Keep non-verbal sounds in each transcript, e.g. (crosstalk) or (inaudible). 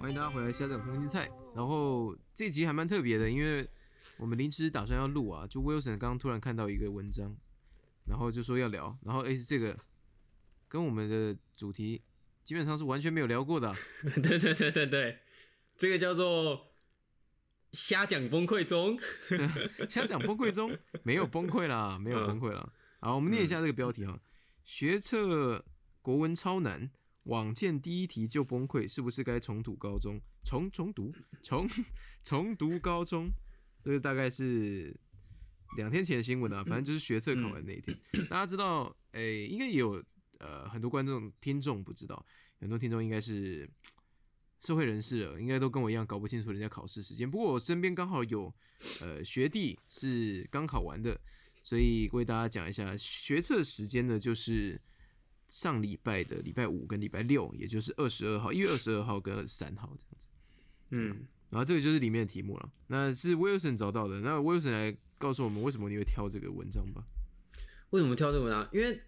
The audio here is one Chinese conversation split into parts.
欢迎大家回来下载空心菜。然后这集还蛮特别的，因为我们临时打算要录啊，就 Wilson 刚刚突然看到一个文章，然后就说要聊，然后诶，这个跟我们的主题基本上是完全没有聊过的 (laughs) 啊、对对对对对，这个叫做瞎讲崩溃中。(laughs) 瞎讲崩溃中，没有崩溃啦，没有崩溃啦。好，我们念一下这个标题哈，学测国文超难，往见第一题就崩溃，是不是该重读高中？重重读重重读高中，这个大概是两天前的新闻啊，反正就是学测考完那一天。(clears throat) 大家知道，诶、应该也有呃很多观众听众不知道，很多听众应该是社会人士了，应该都跟我一样搞不清楚人家考试时间。不过我身边刚好有呃学弟是刚考完的，所以为大家讲一下学测时间呢，就是上礼拜的礼拜五跟礼拜六，也就是二十二号，一月二十二号跟二十三号这样子。嗯，然后这个就是里面的题目了，那是 Wilson 找到的。那 Wilson 来告诉我们为什么你会挑这个文章吧？为什么挑这个文章？因为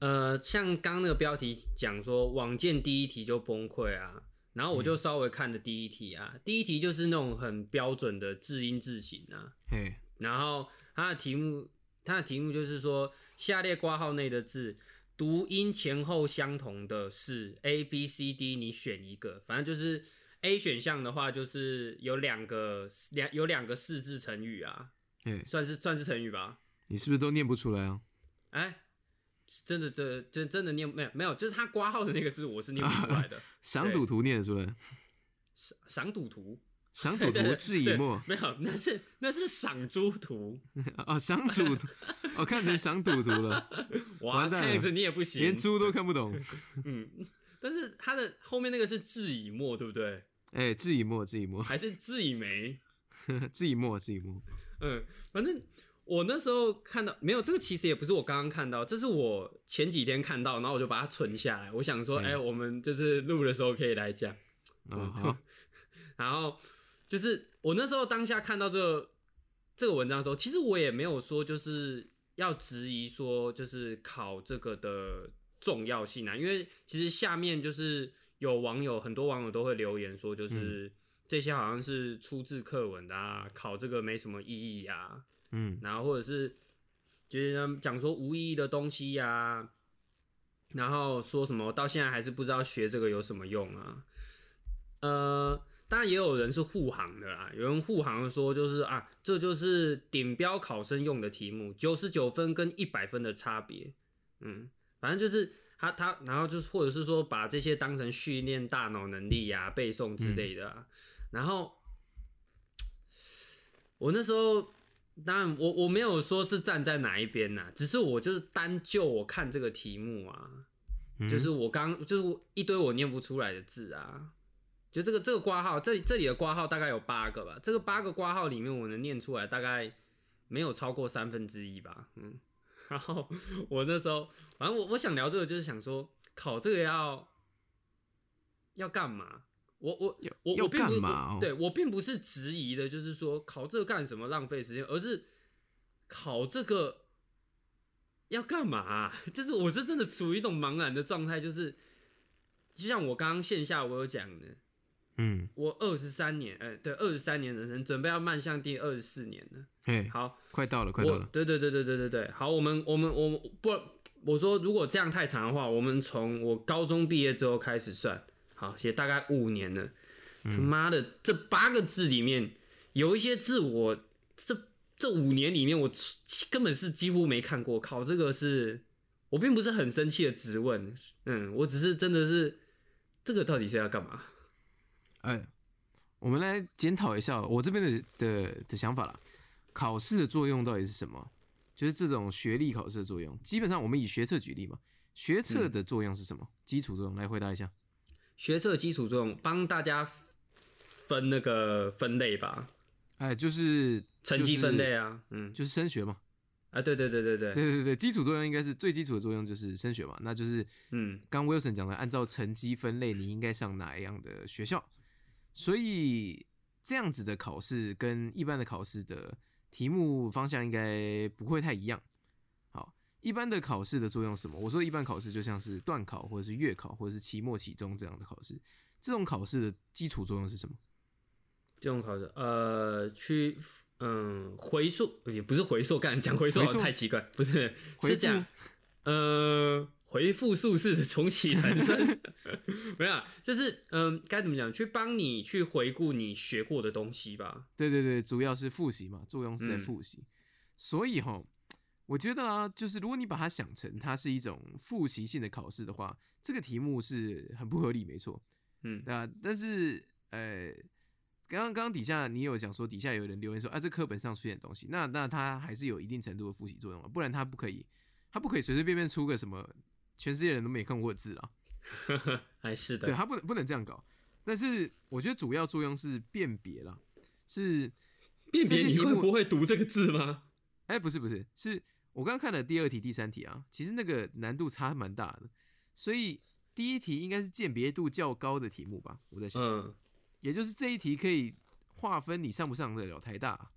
呃，像刚刚那个标题讲说网见第一题就崩溃啊，然后我就稍微看了第一题啊，第一题就是那种很标准的字音字形啊，嘿，然后它的题目，它的题目就是说，下列挂号内的字读音前后相同的是 A、B、C、D，你选一个。反正就是 A 选项的话，就是有两个两有两个四字成语啊，嘿，算是算是成语吧？你是不是都念不出来啊？哎，真的真真真的念没有没有，就是他挂号的那个字我是念不出来的。(laughs) 赏赌图念得出来，赏赏赌图，赏赌对图志以墨没有，那是那是赏猪图。啊，(laughs) 赏赌图，哦，看成赏赌图了，(laughs) 哇，完蛋了看样子你也不行，连猪都看不懂。(laughs) 嗯，但是它的后面那个是智以墨，对不对？哎，志以墨，志以墨，还是智以梅？志以墨，志以墨。嗯，反正我那时候看到没有这个，其实也不是我刚刚看到，这是我前几天看到，然后我就把它存下来。我想说，嗯哎、我们就是录的时候可以来讲。啊，好，然后就是我那时候当下看到这个这个文章的时候，其实我也没有说就是要质疑说就是考这个的重要性啊，因为其实下面就是有网友很多网友都会留言说，就是这些好像是出自课文的啊，考这个没什么意义啊，嗯，然后或者是就是讲说无意义的东西呀、然后说什么到现在还是不知道学这个有什么用啊？呃，当然也有人是护航的啦，有人护航说就是啊，这就是顶标考生用的题目，九十九分跟一百分的差别，嗯，反正就是他他，然后就是或者是说把这些当成训练大脑能力呀、背诵之类的啊，然后我那时候当然我我没有说是站在哪一边呐、只是我就是单就我看这个题目啊，嗯。就是我刚就是一堆我念不出来的字啊，就这个这个挂号，这这里的挂号大概有八个吧，这个八个挂号里面我能念出来大概没有超过三分之一吧，嗯，(laughs) 然后我那时候反正我我想聊这个就是想说考这个要要干嘛？我我我我并不对我并不是质疑的，就是说考这个干什么浪费时间，而是考这个要干嘛、(laughs) 就是我是真的处于一种茫然的状态，就是就像我刚刚线下我有讲的，嗯，我二十三年，哎、对，二十三年人生准备要迈向第二十四年了。哎，好，快到了，快到了。对对对对对对对，好，我们我们我们不，我说如果这样太长的话，我们从我高中毕业之后开始算，好，写大概五年了。他妈的，这八个字里面有一些字我这这五年里面我根本是几乎没看过，考这个是我并不是很生气的质问，嗯，我只是真的是这个到底是要干嘛？哎，我们来检讨一下我这边的的的想法啦。考试的作用到底是什么？就是这种学历考试的作用。基本上我们以学测举例嘛，学测的作用是什么？基础作用，来回答一下。学测基础作用，帮大家分那个分类吧。哎，就是成绩分类，啊，嗯就是升学嘛。啊，对对对对对，对对对，基础作用应该是最基础的作用就是升学嘛，那就是嗯刚 Wilson 讲的，按照成绩分类，你应该上哪一样的学校。所以这样子的考试跟一般的考试的题目方向应该不会太一样。好，一般的考试的作用是什么？我说一般考试就像是段考或者是月考或者是期末、期中这样的考试，这种考试的基础作用是什么？这种考试，呃，去嗯回溯也不是回溯，干讲回溯回溯太奇怪，不是是讲呃回复术式的重启人生，没有啊，就是嗯该怎么讲，去帮你去回顾你学过的东西吧。对对对，主要是复习嘛，作用是在嗯复习。所以哈，我觉得啊，就是如果你把它想成它是一种复习性的考试的话，这个题目是很不合理，没错。嗯对啊，但是呃，刚刚刚刚底下你有讲说，底下有人留言说，啊，这课本上出现的东西，那那它还是有一定程度的复习作用啊，不然它不可以，它不可以随随便便出个什么全世界人都没看过的字啊。(laughs) 还，是的，对，他不能不能这样搞。但是我觉得主要作用是辨别啦，是辨别你会不会读这个字吗？哎、不是不是，是我刚刚看了第二题、第三题啊，其实那个难度差蛮大的，所以第一题应该是鉴别度较高的题目吧，我在想，嗯，也就是这一题可以划分你上不上得了台大，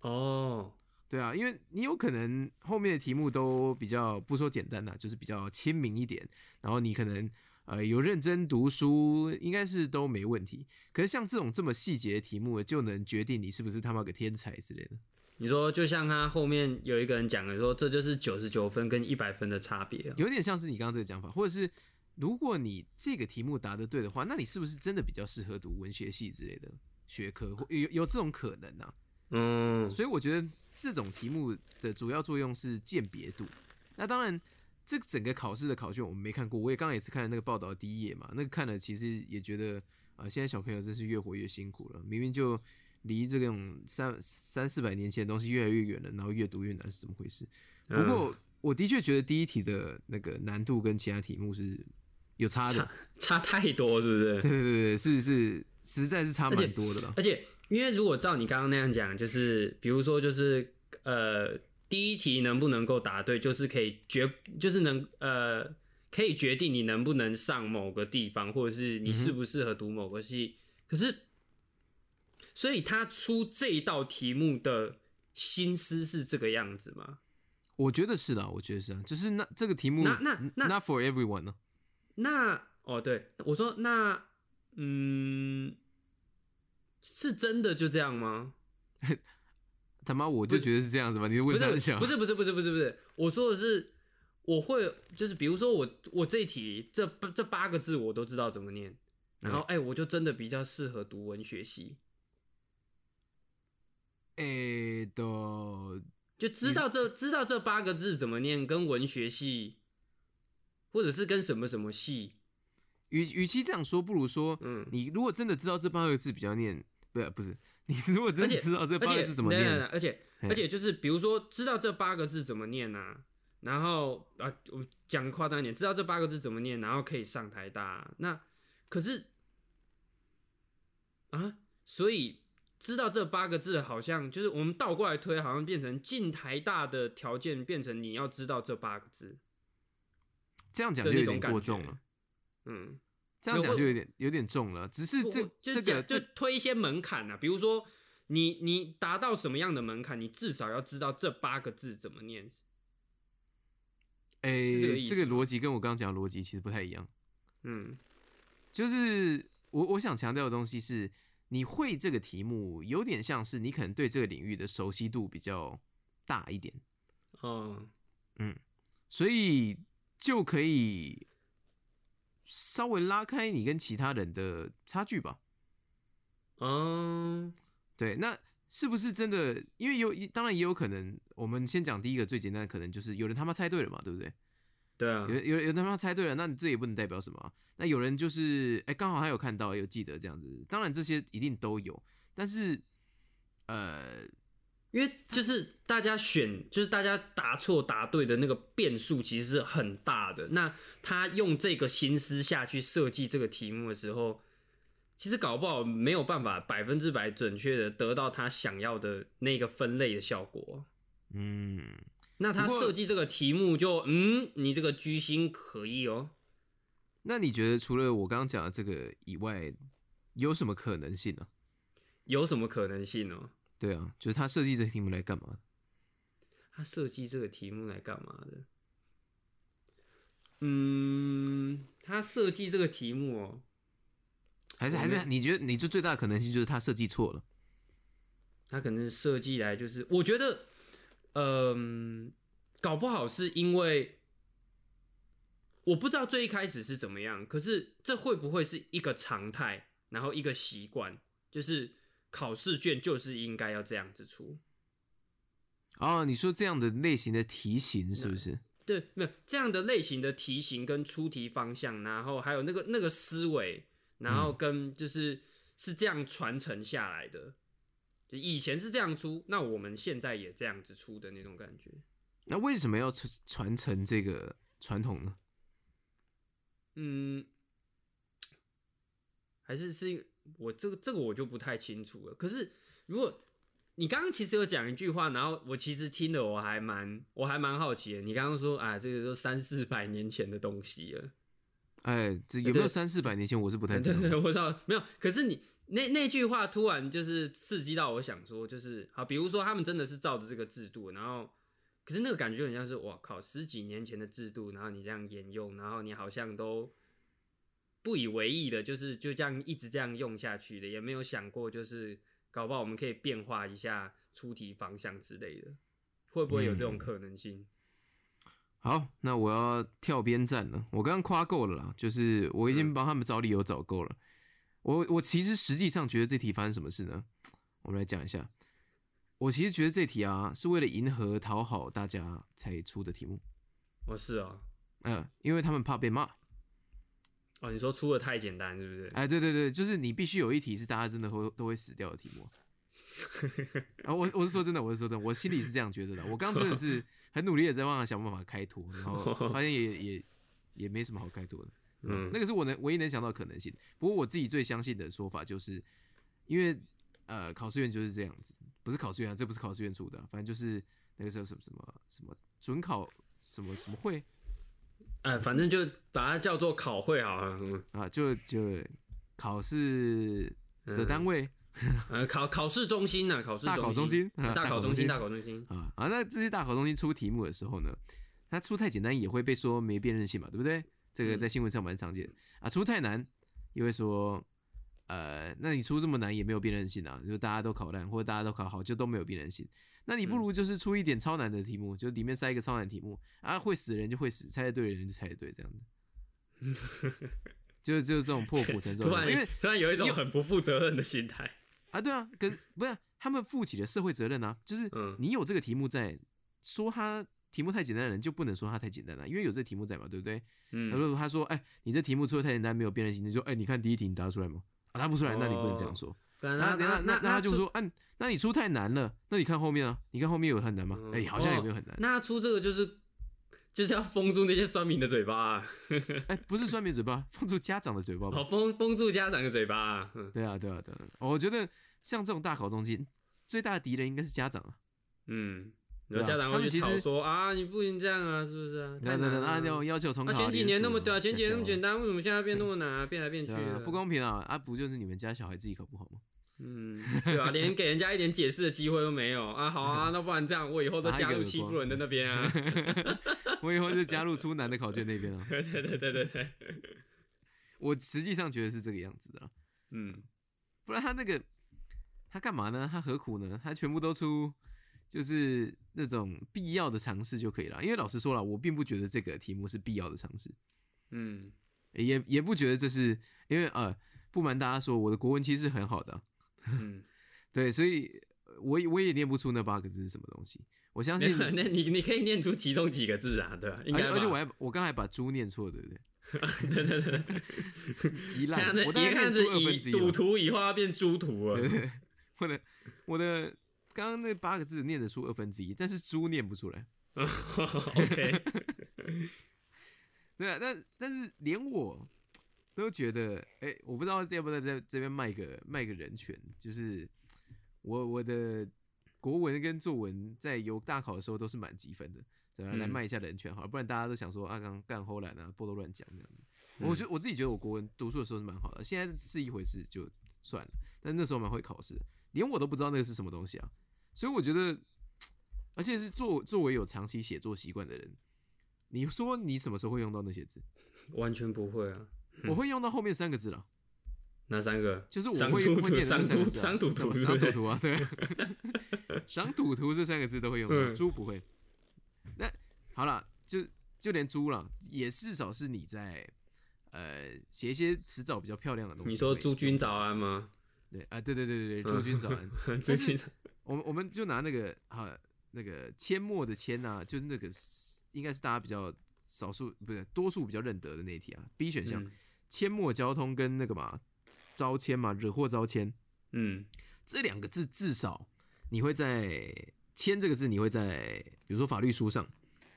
哦，对啊，因为你有可能后面的题目都比较不说简单啦，就是比较亲民一点，然后你可能呃有认真读书，应该是都没问题。可是像这种这么细节的题目，就能决定你是不是他妈个天才之类的。你说就像他后面有一个人讲的说，这就是九十九分跟一百分的差别啊。有点像是你刚刚这个讲法，或者是如果你这个题目答得对的话，那你是不是真的比较适合读文学系之类的学科？或有有这种可能啊？嗯，所以我觉得这种题目的主要作用是鉴别度。那当然，这整个考试的考卷我们没看过，我也刚刚也是看了那个报道的第一页嘛，那个看了其实也觉得啊、呃现在小朋友真是越活越辛苦了，明明就离这种三三四百年前的东西越来越远了，然后越读越难是怎么回事？不过我的确觉得第一题的那个难度跟其他题目是有差的，(laughs) 差太多，是不是？对对对对，是是实在是差蛮多的了。而且，因为如果照你刚刚那样讲，就是比如说，就是呃，第一题能不能够答对，就是可以决，就是能呃，可以决定你能不能上某个地方，或者是你适不适合读某个系。可是，所以他出这一道题目的心思是这个样子吗？我觉得是的，我觉得是啊，就是那这个题目那那那 not for everyone 呢、那哦，对，我说那嗯，是真的就这样吗？(laughs) 他妈我就觉得是这样子吧？你的问题想不是不是不是不是不是，我说的是我会就是比如说我我这一题这八这八个字我都知道怎么念，然后哎、我就真的比较适合读文学系，诶的，就知道这知道这八个字怎么念，跟文学系或者是跟什么什么系，与与其这样说，不如说，嗯你如果真的知道这八个字比较念，不是不是，你如果真的知道这八个字怎么念，而且而且就是比如说知道这八个字怎么念啊，然后啊我讲夸张一点，知道这八个字怎么念，然后可以上台大，那可是啊，所以知道这八个字好像就是我们倒过来推，好像变成进台大的条件变成你要知道这八个字，这样讲的就有点过重了，嗯。这样讲就有点有点重了。只是这这个讲就推一些门槛啊，比如说你你达到什么样的门槛，你至少要知道这八个字怎么念。诶、是这个意思这个逻辑跟我刚刚讲的逻辑其实不太一样。嗯就是我我想强调的东西是，你会这个题目，有点像是你可能对这个领域的熟悉度比较大一点，哦嗯所以就可以稍微拉开你跟其他人的差距吧。嗯对，那是不是真的？因为有当然也有可能，我们先讲第一个最简单的可能，就是有人他妈猜对了嘛，对不对？对啊有有有人他妈猜对了，那你这也不能代表什么啊、那有人就是哎，刚、好他有看到，有记得这样子。当然这些一定都有，但是呃，因为就是大家选，就是大家答错答对的那个变数其实是很大的。那他用这个心思下去设计这个题目的时候，其实搞不好没有办法百分之百准确的得到他想要的那个分类的效果。嗯，那他设计这个题目就，嗯，你这个居心可疑哦。那你觉得除了我刚刚讲的这个以外，有什么可能性呢、有什么可能性呢？对啊，就是他设计这个题目来干嘛？他设计这个题目来干嘛的？嗯，他设计这个题目哦，还是还是你觉得你就最大的可能性就是他设计错了？他可能设计来就是，我觉得，嗯，搞不好是因为我不知道最一开始是怎么样，可是这会不会是一个常态，然后一个习惯，就是考试卷就是应该要这样子出。哦，你说这样的类型的题型是不是？对，没有这样的类型的题型跟出题方向，然后还有那个那个思维，然后跟就是是这样传承下来的。以前是这样出，那我们现在也这样子出的那种感觉。那为什么要传传承这个传统呢？嗯，还是是我这个这个我就不太清楚了。可是如果你刚刚其实有讲一句话，然后我其实听的我还蛮我还蛮好奇的。你刚刚说啊，这个都三四百年前的东西了。哎，这有没有三四百年前？我是不太知道。我知道没有。可是你。那那句话突然就是刺激到我，想说就是好，比如说他们真的是照着这个制度，然后可是那个感觉很像是哇靠，十几年前的制度，然后你这样沿用，然后你好像都不以为意的，就是就这样一直这样用下去的，也没有想过就是搞不好我们可以变化一下出题方向之类的，会不会有这种可能性？好，那我要跳边站了，我刚刚夸够了啦，就是我已经帮他们找理由找够了。我我其实实际上觉得这题发生什么事呢？我们来讲一下。我其实觉得这题啊是为了迎合讨好大家才出的题目。哦，是啊，嗯，因为他们怕被骂。哦，你说出的太简单是不是？哎，对对对，就是你必须有一题是大家真的会都会死掉的题目。(laughs) 啊，我我是说真的，我是说真的，我心里是这样觉得的。我刚刚真的是很努力的在帮他想办法开脱，然后发现也也也没什么好开脱的。嗯，那个是我能唯一能想到可能性。不过我自己最相信的说法就是，因为呃，考试院就是这样子，不是考试院，这不是考试院出的，反正就是那个时候什么什么什么准考什么什么会，哎，反正就把它叫做考会啊，啊，就就考试的单位，(laughs) 呃，考考试中心呢，考试大考中心，大考中心，大考中心啊啊，那这些大考中心出题目的时候呢，它出太简单也会被说没辨认性嘛，对不对？这个在新闻上蛮常见啊，出太难，因为说，呃，那你出这么难也没有辨认性啊，就大家都考烂或者大家都考好，就都没有辨认性。那你不如就是出一点超难的题目，就里面塞一个超难题目啊，会死的人就会死，猜的对的人就猜的对，这样子。就就这种破釜沉舟，(laughs) 因为突然有一种很不负责任的心态啊，对啊，可是不是他们负起了社会责任啊，就是你有这个题目在说他。题目太简单的人就不能说他太简单了，因为有这题目在嘛，对不对？嗯。如果他说，哎，你这题目出的太简单，没有辨认性，你说，哎，你看第一题你答出来吗？答不出来，那你不能这样说。那那那那他就说，嗯，那你出太难了，那你看后面啊，你看后面有很难吗？哎，好像也没有很难。那出这个就是就是要封住那些酸民的嘴巴。啊。哎，不是酸民嘴巴，封住家长的嘴巴。好，封封住家长的嘴巴。啊。对啊，对啊，对啊。我觉得像这种大考中心，最大的敌人应该是家长啊。嗯。有家长会去吵说啊，你不能这样啊，是不是啊？对对对，啊，要要求重考。前几年那么对啊，前几年那么简单，为什么现在变那么难啊？变来变去，不公平啊！啊，不就是你们家小孩自己考不好吗？嗯，对啊，(laughs) 连给人家一点解释的机会都没有啊！好啊，那不然这样，我以后都加入欺负人的那边啊！(laughs) 我以后就加入出难的考卷那边啊！(laughs) 对对对对对对，我实际上觉得是这个样子的。嗯，不然他那个他干嘛呢？他何苦呢？他全部都出。就是那种必要的尝试就可以了，因为老实说了，我并不觉得这个题目是必要的尝试，嗯，也也不觉得这是因为呃，不瞒大家说，我的国文其实是很好的，嗯，(laughs) 对，所以我我也念不出那八个字是什么东西，我相信那你你可以念出其中几个字啊，对吧？应该，而且我还我刚才把猪念错，对不对？对 (laughs) 对对，(laughs) 极烂，我一看是以赌徒以后要变猪徒了，我的我的。刚刚那八个字念得出二分之一，但是猪念不出来。OK，对啊，但但是连我都觉得，哎，我不知道要不要在这边卖个卖个人权，就是我我的国文跟作文在有大考的时候都是满积分的，对吧？来卖一下人权好，不然大家都想说啊刚干后来啊，波多乱讲这样子。我觉得我自己觉得我国文读书的时候是蛮好的，现在是一回事就算了，但那时候蛮会考试，连我都不知道那个是什么东西啊。所以我觉得，而且是作作为有长期写作习惯的人，你说你什么时候会用到那些字？完全不会啊！我会用到后面三个字了。哪三个？就是我会会念的商土、这三个字啊商赌图，是不是？商土图啊，对，(laughs) 商赌图这三个字都会用猪不会。那好了，就就连猪了，也至少是你在呃写一些词藻比较漂亮的东西。你说会诸君早安 (laughs) 吗？对啊，对对对对对，诸君早安。诸君早，我们我们就拿那个啊那个阡陌的阡啊，就是那个应该是大家比较少数不是多数比较认得的那一题啊。B 选项嗯阡陌交通跟那个嘛招迁嘛惹祸招迁嗯这两个字，至少你会在迁这个字，你会在比如说法律书上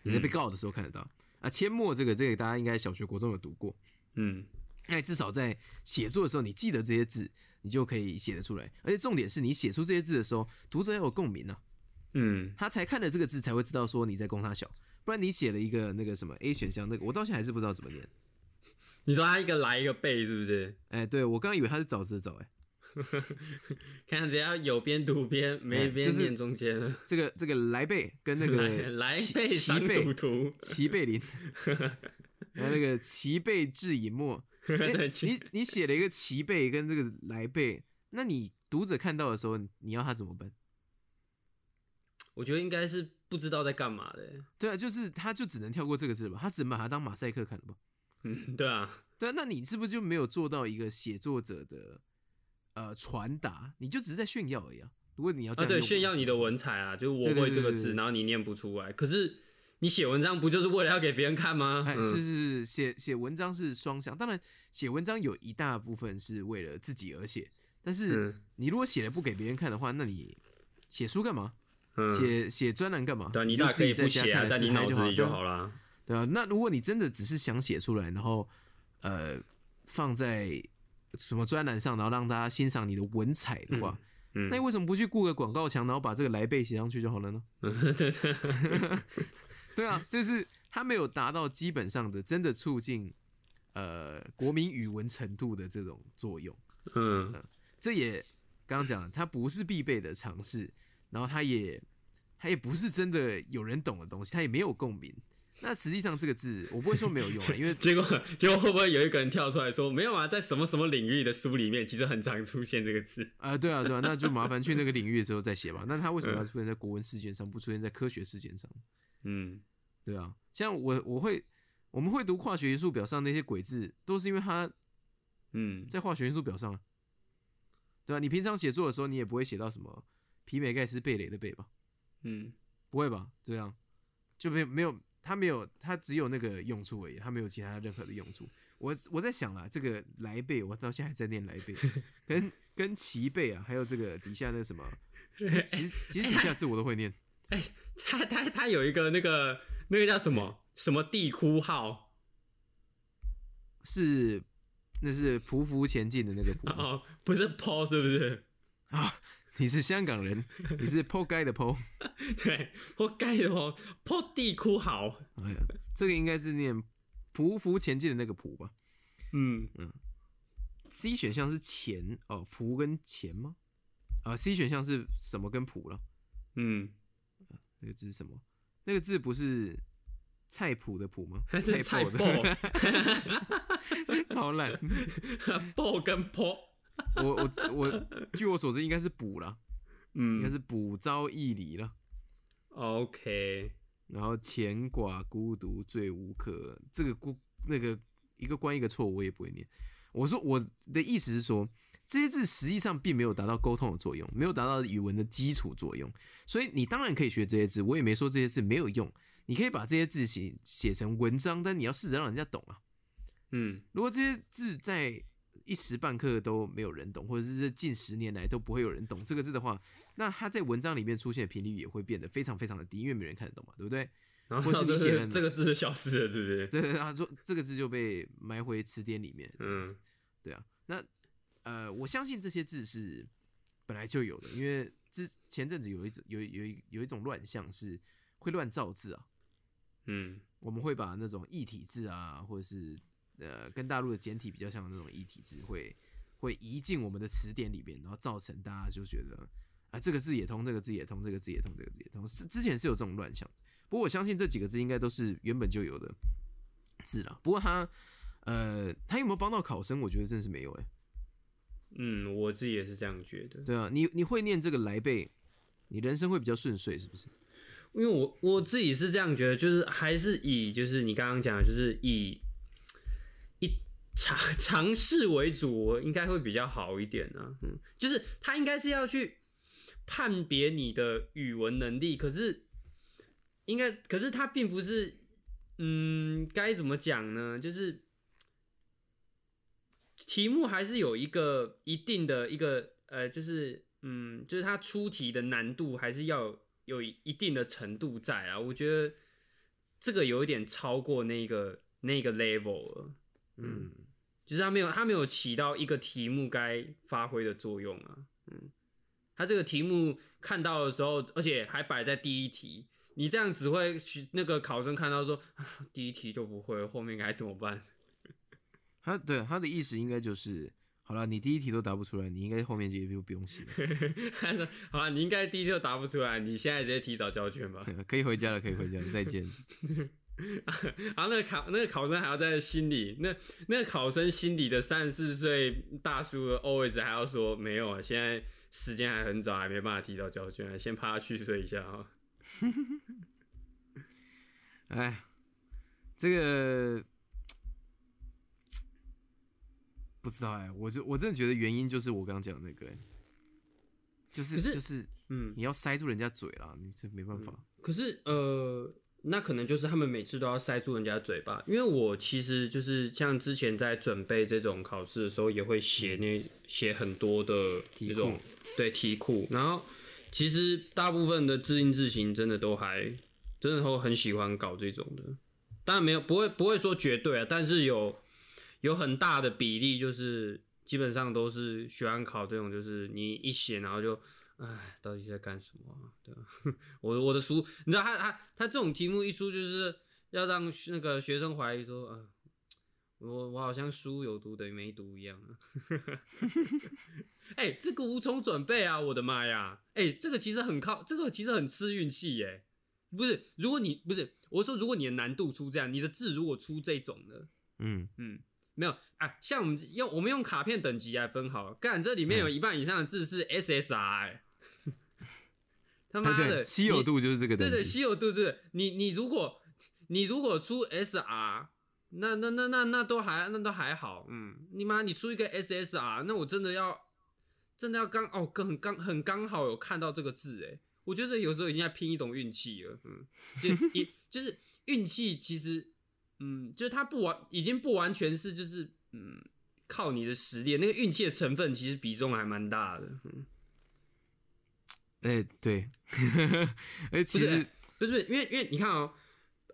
你在被告的时候看得到、啊。阡陌这个这个大家应该小学国中有读过，嗯那至少在写作的时候，你记得这些字，你就可以写得出来。而且重点是你写出这些字的时候，读者要有共鸣啊。嗯，他才看了这个字才会知道说你在攻他小，不然你写了一个那个什么 A 选项，那个我到现在还是不知道怎么念。你说他一个来一个背，是不是？哎、对我刚刚以为他是枣子的枣，哎，(laughs) 看只要有边读边，没边念中间了。这个这个来贝跟那个 (laughs) 来贝齐背商齐贝土图，齐贝林，(laughs) 然后那个齐贝至隐没，哎对，你你写了一个齐贝跟这个来贝，那你读者看到的时候，你要他怎么办？我觉得应该是不知道在干嘛的。对啊，就是他就只能跳过这个字吧，他只能把它当马赛克看了吧？嗯，对啊，对啊，那你是不是就没有做到一个写作者的呃传达？你就只是在炫耀而已啊！如果你要啊，对，炫耀你的文采啊，就是我会这个字，然后你念不出来。可是你写文章不就是为了要给别人看吗？哎，嗯是是是，写写文章是双向，当然写文章有一大部分是为了自己而写，但是嗯你如果写了不给别人看的话，那你写书干嘛？嗯，写写专栏干嘛？对啊，你就大可以不写啊，在你脑子里就好啦。对啊，那如果你真的只是想写出来，然后呃放在什么专栏上，然后让大家欣赏你的文采的话，嗯那你为什么不去雇个广告墙，然后把这个来背写上去就好了呢？嗯，(laughs) 对啊，就是他没有达到基本上的真的促进呃国民语文程度的这种作用。嗯这也刚刚讲了，它不是必备的常识，然后它也它也不是真的有人懂的东西，它也没有共鸣。那实际上这个字我不会说没有用啊，因为 (laughs) 结果结果会不会有一个人跳出来说，没有啊，在什么什么领域的书里面，其实很常出现这个字。啊、对啊，对啊，那就麻烦去那个领域的时候再写吧。那他为什么要出现在国文试卷上，不出现在科学试卷上？嗯对啊，像我我会我们会读化学元素表上那些鬼字，都是因为它嗯，在化学元素表上啊，对吧、你平常写作的时候，你也不会写到什么皮美盖斯贝雷的贝吧？嗯不会吧？这样就没有没有，它没有，它只有那个用处而已，它没有其他任何的用处。我我在想啦，这个来贝，我到现在还在念来贝，(laughs) 跟跟齐贝啊，还有这个底下那个什么，(laughs) 欸其实其实底下字我都会念。(laughs) 哎他他他有一个那个那个叫什么什么地窟号是，那是匍匐前进的那个哦，不是坡是不是？啊。你是香港人，你是坡该的坡。(laughs) 对，我盖的哦，坡地哭嚎。哎呀，这个应该是念匍匐前进的那个匍吧嗯嗯？C 选项是前哦，匍跟前吗？啊，C 选项是什么跟匍了？嗯，那个字是什么？那个字不是菜谱的谱吗？(laughs) 还是菜脯脯的，(laughs) 超烂。爆跟坡。(laughs) 我我我，据我所知应该是补了，嗯，应该嗯是补招义理了。，OK，然后前寡孤独最无可，这个孤那个一个关一个错，我也不会念。我说我的意思是说，这些字实际上并没有达到沟通的作用，没有达到语文的基础作用。所以你当然可以学这些字，我也没说这些字没有用。你可以把这些字写写成文章，但你要试着让人家懂啊。嗯如果这些字在一时半刻都没有人懂，或者是这近十年来都不会有人懂这个字的话，那它在文章里面出现的频率也会变得非常非常的低，因为没人看得懂嘛，对不对？然后是你这写这个字是消失了，对不是？对对，他说这个字就被埋回词典里面。嗯，嗯对啊，那呃，我相信这些字是本来就有的，因为之前阵子有一种有有一有一种乱象是会乱造字啊，嗯我们会把那种异体字啊，或者是呃跟大陆的简体比较像的那种异体字会会移进我们的词典里边，然后造成大家就觉得啊这个字也通，这个字也通，这个字也通，这个字也通。是之前是有这种乱象，不过我相信这几个字应该都是原本就有的字了。不过它呃它有没有帮到考生，我觉得真是没有哎、嗯，我自己也是这样觉得。对啊，你你会念这个来背，你人生会比较顺遂，是不是？因为我我自己是这样觉得，就是还是以就是你刚刚讲的，就是以以尝 (laughs) 尝试为主，应该会比较好一点呢、嗯，就是他应该是要去判别你的语文能力，可是应该，可是他并不是，嗯，该怎么讲呢？就是题目还是有一个一定的一个呃，就是嗯，就是他出题的难度还是要有一定的程度在啊。我觉得这个有一点超过那个那个 level 了，嗯，就是他没有他没有起到一个题目该发挥的作用啊。嗯，他这个题目看到的时候，而且还摆在第一题，你这样只会那个考生看到说，啊第一题就不会了，后面该怎么办？(laughs) 他对他的意思应该就是，好了，你第一题都答不出来，你应该后面就就不用写了，(laughs) 他说：“好了，你应该第一题就答不出来，你现在直接提早交卷吧。(laughs) 可以回家了，可以回家了，再见。(laughs) 然后那个考那个考生还要在心里，那那个考生心里的三十四岁大叔的 always 还要说没有啊，现在时间还很早，还没办法提早交卷，先趴下去睡一下啊。(laughs) 哎，这个不知道哎，我就我真的觉得原因就是我刚刚讲的那个，哎就是是就是嗯，你要塞住人家嘴啦，你这没办法。可是呃，那可能就是他们每次都要塞住人家嘴巴，因为我其实就是像之前在准备这种考试的时候，也会写那写很多的题那种对题库，然后其实大部分的字音字形真的都还真的都很喜欢搞这种的，当然没有不会不会说绝对啊，但是有有很大的比例就是基本上都是喜欢考这种，就是你一写然后就。哎，到底在干什么啊？对啊，我我的书，你知道他他他这种题目一出，就是要让那个学生怀疑说，啊、我我好像书有读等于没读一样啊。(laughs) 哎、这个无从准备啊！我的妈呀！哎、这个其实很靠，这个其实很吃运气耶。不是，如果你不是我说，如果你的难度出这样，你的字如果出这种的，嗯，嗯，没有啊，像我们用我们用卡片等级来分好了，干这里面有一半以上的字是 SSR，、欸、他妈的对对，稀有度就是这个等对对，级。稀有度，对对，你你如果你如果出 SR，那那那那那都还那都还好，嗯，你妈你出一个 SSR，那我真的要真的要刚哦，刚很刚很刚好有看到这个字，哎，我觉得有时候已经在拼一种运气了，嗯，就 (laughs) 一就是运气其实，嗯，就是它不完已经不完全是就是嗯靠你的实力，那个运气的成分其实比重还蛮大的，嗯。哎，对，(laughs) 哎，其实不是不是，因为因为你看哦，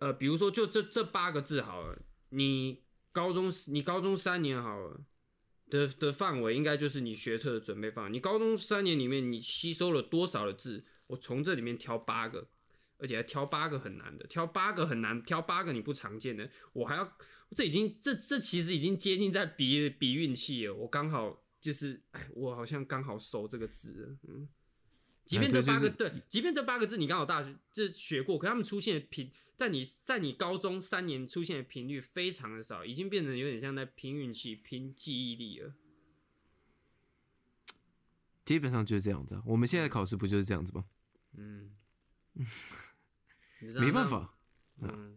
呃，比如说就这这八个字好了，你高中你高中三年好了的的范围，应该就是你学测的准备范围。你高中三年里面，你吸收了多少的字？我从这里面挑八个，而且还挑八个很难的，挑八个很难，挑八个你不常见的，我还要这已经这这其实已经接近在比比运气了。我刚好就是，哎，我好像刚好熟这个字了，嗯。即便这八个对，即便这八个字你刚好大学这学过，可他们出现的频，在你在你高中三年出现的频率非常的少，已经变成有点像在拼运气、拼记忆力了。基本上就是这样子啊。我们现在考试不就是这样子吗？嗯，(laughs) 没办那法，嗯，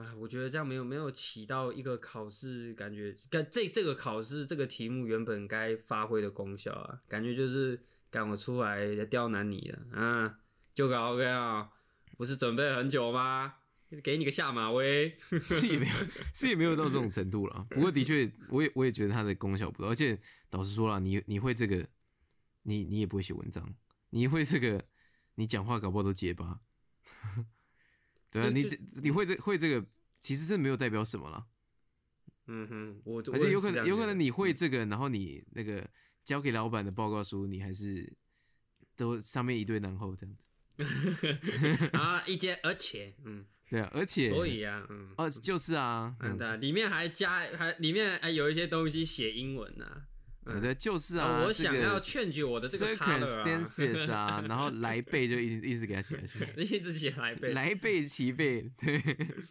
哎，我觉得这样没有没有起到一个考试感觉，跟这这个考试这个题目原本该发挥的功效啊，感觉就是赶我出来刁难你了啊，就搞 OK 啊，不是准备了很久吗？给你个下马威，(laughs) 是也没有，是也没有到这种程度了。不过的确，我也我也觉得它的功效不大。而且老实说了，你你会这个，你你也不会写文章，你会这个，你讲话搞不好都结巴。对啊，你这你会这会这个，其实真的没有代表什么啦。嗯哼，我而且有可能有可能你会这个，然后你那个交给老板的报告书，你还是都上面一堆然后这样子。(laughs) 啊，一节，而且，嗯，对啊，而且所以啊，嗯，哦就是啊，嗯，子对啊，里面还加还里面还有一些东西写英文呢、啊对，就是啊，啊，我想要劝举我的这个 color 啊 circumstances 啊，(laughs) 然后来背就一直一直给他写下去，一直写来背，来背齐背，对，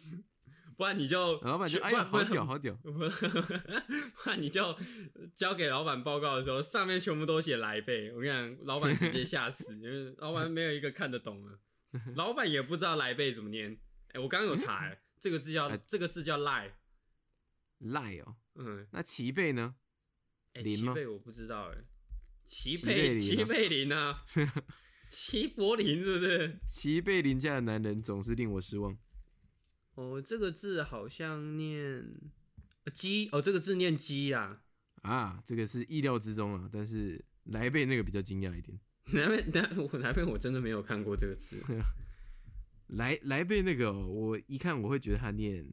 (laughs) 不然你就老板就哎呀，好屌，好屌，(laughs) 不然你就交给老板报告的时候，上面全部都写来贝。我跟你讲，老板直接吓死，因为老板没有一个看得懂的，老板也不知道来贝怎么念。哎、我刚刚有查、哎这个字叫哎这个字叫赖，赖哦。嗯，那齐贝呢？哎、林吗齐贝我不知道、哎，齐齐贝林啊贝齐贝林啊，(laughs) 齐柏林是不是？齐贝林家的男人总是令我失望。哦，这个字好像念呃鸡哦，这个字念鸡啊。啊，这个是意料之中啊，但是来贝那个比较惊讶一点。哪边哪我哪边我真的没有看过这个字。(laughs) 来来贝那个哦、我一看我会觉得他念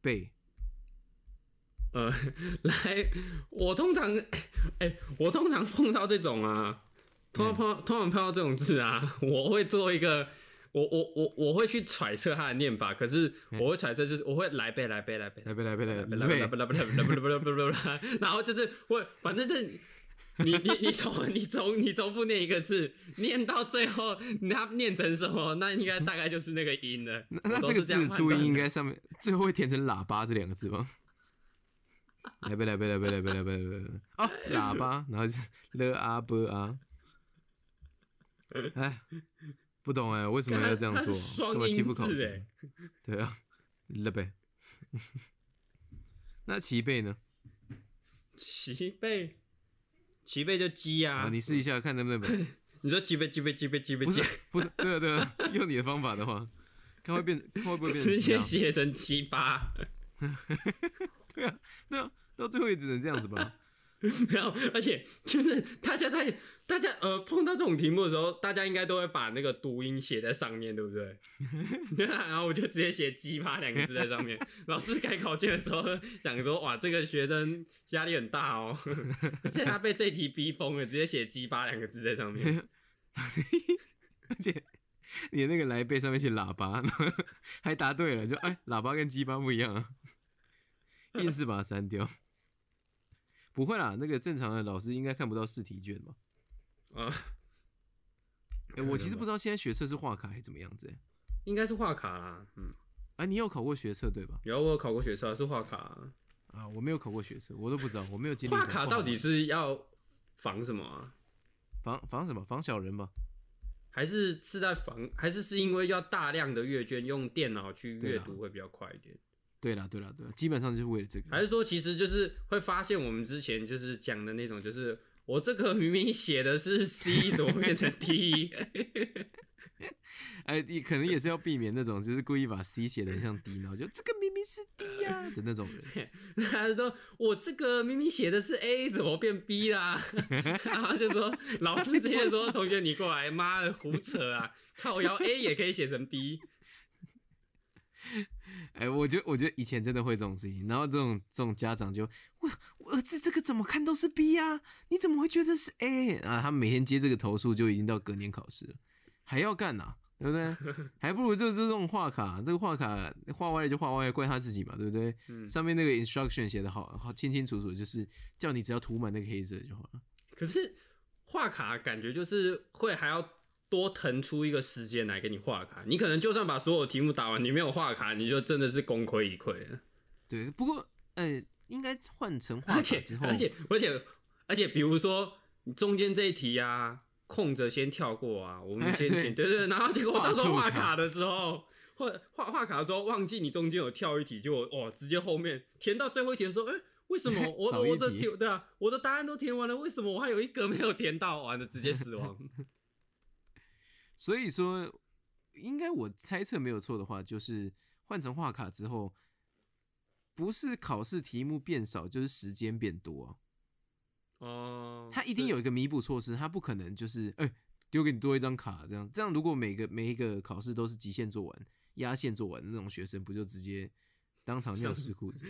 贝，呃，来，我通常，哎、我通常碰到这种啊，通常碰到、通常碰到这种字啊，我会做一个，我我我我会去揣测它的念法，可是我会揣测就是我会来呗来呗来呗来呗来呗来呗来呗来呗来呗来呗来来来来，然后就是我，反正就是。你你你从你从你重复念一个字，念到最后，它念成什么，那应该大概就是那个音了。那那这个字注音应的该上面最后会填成喇叭这两个字吗？来贝来贝来贝来贝来贝来贝来贝哦，喇叭，然后是了啊啵啊，哎，不懂哎，为什么要这样做？双 (laughs) 干嘛欺音负考生字哎？对啊，了呗。(laughs) 那齐贝呢？齐贝，齐贝就鸡啊！啊，你试一下看能不能 (laughs) 背。你说鸡贝鸡贝鸡贝鸡贝鸡，不是，对啊对啊，用你的方法的话，看会变，看会不会变成直接？写成七八，(laughs) 对啊，对啊，到最后也只能这样子吧。(laughs) 没有，而且就是大家在大家呃碰到这种题目的时候，大家应该都会把那个读音写在上面，对不对？(laughs) 然后我就直接写“鸡巴”两个字在上面。老师改考卷的时候想说，哇，这个学生压力很大哦，而且他被这题逼疯了，直接写“鸡巴”两个字在上面。而且你的那个来背上面写喇叭，还答对了，就哎，喇叭跟鸡巴不一样啊，硬是把它删掉。(laughs) 不会啦，那个正常的老师应该看不到试题卷吧？啊，(laughs) 哎、我其实不知道现在学测是画卡还是怎么样子、欸。应该是画卡啦，嗯，啊，你有考过学测对吧？有我有考过学测，是画卡啊。啊，我没有考过学测，我都不知道，我没有经历过。画卡到底是要防什么啊？防防什么？防小人吧？还是是在防？还是是因为要大量的阅卷，用电脑去阅读会比较快一点？对了，对了，对啦，基本上就是为了这个。还是说，其实就是会发现我们之前就是讲的那种，就是我这个 (laughs) 明明写的是 C，怎么变成 D？(laughs) 哎，你可能也是要避免那种，就是故意把 C 写的像 D，然后就这个明明是 D 呀、(laughs) 的那种人。他就说我这个明明写的是 A，怎么变 B 啦？然后就说老师直接说同学你过来，妈的胡扯啊！看我摇 A 也可以写成 B。哎，我觉得我觉得以前真的会这种事情，然后这种这种家长就我我儿子这个怎么看都是 B 呀、你怎么会觉得是 A 啊？他每天接这个投诉就已经到隔年考试了，还要干呐、对不对？(laughs) 还不如就这种画卡，这个画卡画歪了就画歪了，怪他自己嘛，对不对？嗯，上面那个 instruction 写的好好清清楚楚，就是叫你只要涂满那个黑色就好了。可是画卡感觉就是会还要多腾出一个时间来给你画卡，你可能就算把所有题目打完，你没有画卡，你就真的是功亏一篑了。对，不过呃，应该换成画卡之后，而且而且而且，比如说你中间这一题啊，空着先跳过啊，我们先填，(laughs) 对对对，然后结果到时候画错卡的时候。画画画卡的时候忘记你中间有跳一题，就哦直接后面填到最后一题的时候，哎、为什么 (laughs) 我我的对啊，我的答案都填完了，为什么我还有一个没有填到？完了直接死亡。(laughs) 所以说，应该我猜测没有错的话，就是换成画卡之后，不是考试题目变少，就是时间变多啊。哦，他一定有一个弥补措施，他不可能就是哎丢、给你多一张卡这样。这样如果每个每一个考试都是极限做完、压线做完那种学生，不就直接当场尿湿裤子？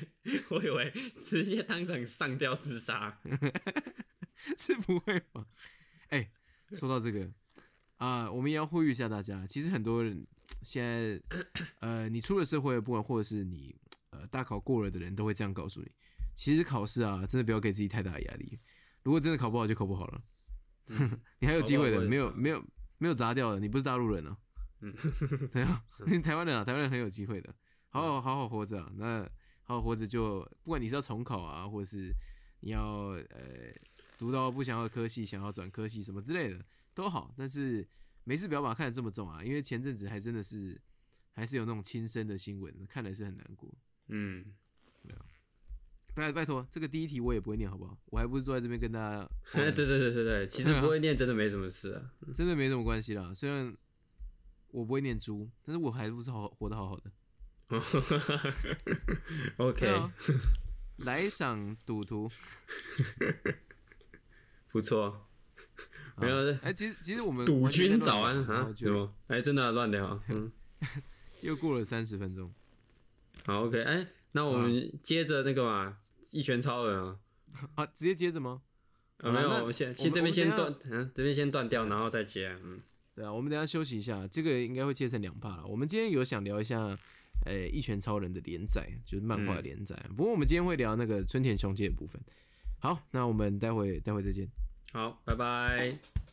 (laughs) 我以为直接当场上吊自杀。(laughs) 是不会吧？哎、说到这个啊，我们也要呼吁一下大家。其实很多人现在，呃，你出了社会，不管或者是你呃大考过了的人，都会这样告诉你。其实考试啊，真的不要给自己太大的压力。如果真的考不好，就考不好了。(laughs) 你还有机会的，没有没有没有砸掉的。你不是大陆人啊？嗯，(laughs) 对啊，(laughs) 你台湾人啊，台湾人很有机会的。好好好好活着啊。那好好活着就不管你是要重考啊，或者是你要呃读到不想要的科系，想要转科系什么之类的都好，但是没事不要把它看得这么重啊，因为前阵子还真的是还是有那种轻生的新闻，看来是很难过。嗯，拜拜托，这个第一题我也不会念，好不好？我还不是坐在这边跟大家，(laughs) 对对对对对，其实不会念真的没什么事啊。(laughs) 真的没什么关系啦。虽然我不会念猪，但是我还不是好活得好好的。(laughs) OK，来赏赌徒，不错。没有哎、其实其实我们赌君早安啊有吗？哎，真的啊乱聊。嗯，(laughs) 又过了三十分钟。好，OK，哎，那我们接着那个嘛，一拳超人啊。啊，直接接着吗？啊，没有，我们先先这边先断，嗯，这边先断掉，然后再接。嗯，对啊，我们等下休息一下，这个应该会切成两 part 了。我们今天有想聊一下，呃，一拳超人的连载，就是漫画的连载。不过我们今天会聊那个春田雄介的部分。好，那我们待会待会再见。好，拜拜。